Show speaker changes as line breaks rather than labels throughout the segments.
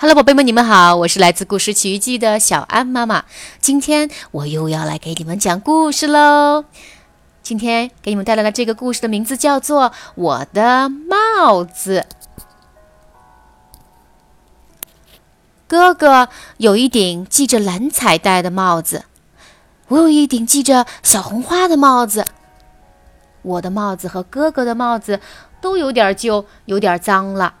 Hello，宝贝们，你们好，我是来自故事奇遇记的小安妈妈。今天我又要来给你们讲故事喽。今天给你们带来的这个故事的名字叫做《我的帽子》。哥哥有一顶系着蓝彩带的帽子，我有一顶系着小红花的帽子。我的帽子和哥哥的帽子都有点旧，有点脏了。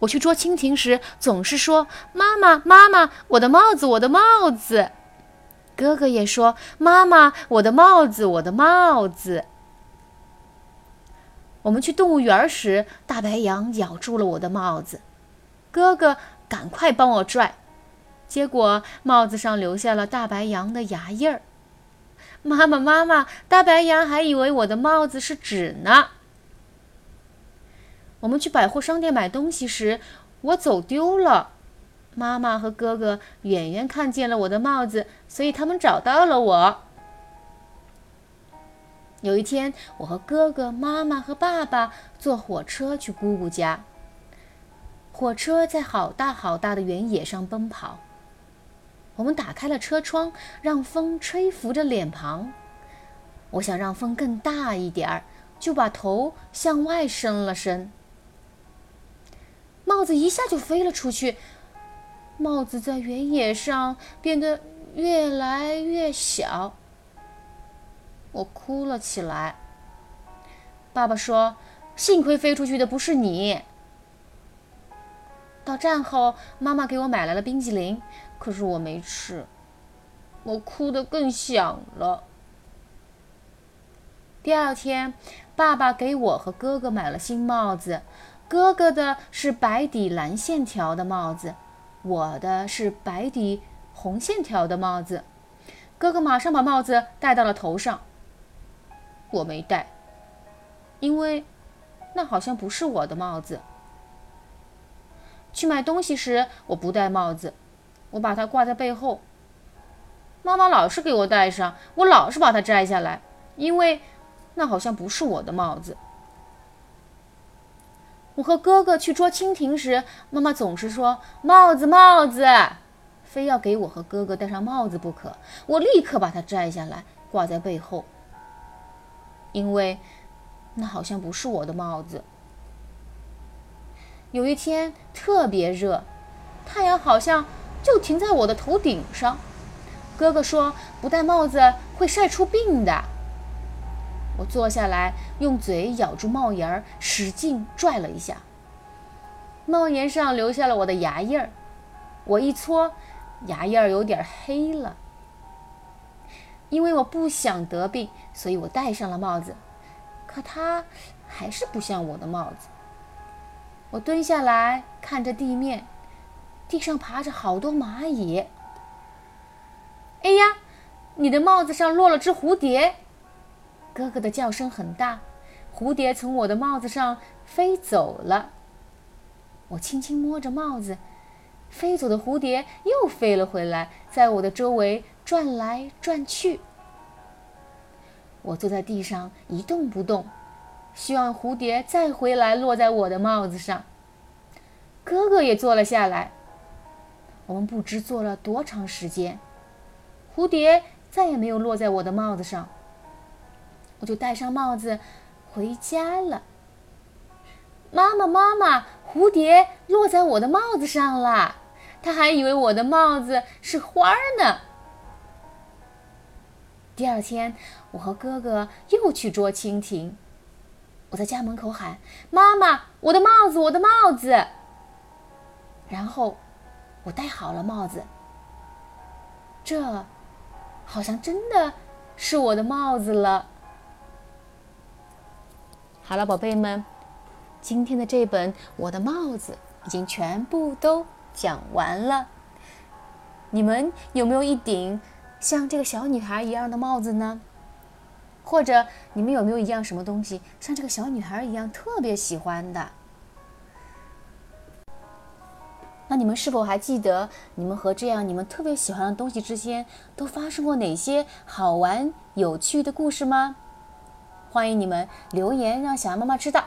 我去捉蜻蜓时，总是说：“妈妈，妈妈，我的帽子，我的帽子。”哥哥也说：“妈妈，我的帽子，我的帽子。”我们去动物园时，大白羊咬住了我的帽子，哥哥赶快帮我拽，结果帽子上留下了大白羊的牙印儿。妈妈，妈妈，大白羊还以为我的帽子是纸呢。我们去百货商店买东西时，我走丢了。妈妈和哥哥远远看见了我的帽子，所以他们找到了我。有一天，我和哥哥、妈妈和爸爸坐火车去姑姑家。火车在好大好大的原野上奔跑。我们打开了车窗，让风吹拂着脸庞。我想让风更大一点儿，就把头向外伸了伸。帽子一下就飞了出去，帽子在原野上变得越来越小。我哭了起来。爸爸说：“幸亏飞出去的不是你。”到站后，妈妈给我买来了冰激凌，可是我没吃，我哭得更响了。第二天，爸爸给我和哥哥买了新帽子。哥哥的是白底蓝线条的帽子，我的是白底红线条的帽子。哥哥马上把帽子戴到了头上，我没戴，因为那好像不是我的帽子。去买东西时，我不戴帽子，我把它挂在背后。妈妈老是给我戴上，我老是把它摘下来，因为那好像不是我的帽子。我和哥哥去捉蜻蜓时，妈妈总是说：“帽子，帽子！”非要给我和哥哥戴上帽子不可。我立刻把它摘下来，挂在背后，因为那好像不是我的帽子。有一天特别热，太阳好像就停在我的头顶上。哥哥说：“不戴帽子会晒出病的。”我坐下来，用嘴咬住帽檐儿，使劲拽了一下。帽檐上留下了我的牙印儿，我一搓，牙印儿有点黑了。因为我不想得病，所以我戴上了帽子。可它还是不像我的帽子。我蹲下来看着地面，地上爬着好多蚂蚁。哎呀，你的帽子上落了只蝴蝶！哥哥的叫声很大，蝴蝶从我的帽子上飞走了。我轻轻摸着帽子，飞走的蝴蝶又飞了回来，在我的周围转来转去。我坐在地上一动不动，希望蝴蝶再回来落在我的帽子上。哥哥也坐了下来。我们不知坐了多长时间，蝴蝶再也没有落在我的帽子上。我就戴上帽子回家了。妈妈，妈妈，蝴蝶落在我的帽子上了，他还以为我的帽子是花呢。第二天，我和哥哥又去捉蜻蜓。我在家门口喊：“妈妈，我的帽子，我的帽子！”然后我戴好了帽子。这好像真的是我的帽子了。好了，宝贝们，今天的这本《我的帽子》已经全部都讲完了。你们有没有一顶像这个小女孩一样的帽子呢？或者你们有没有一样什么东西像这个小女孩一样特别喜欢的？那你们是否还记得你们和这样你们特别喜欢的东西之间都发生过哪些好玩有趣的故事吗？欢迎你们留言，让小安妈妈知道。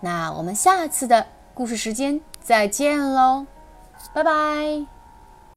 那我们下次的故事时间再见喽，拜拜。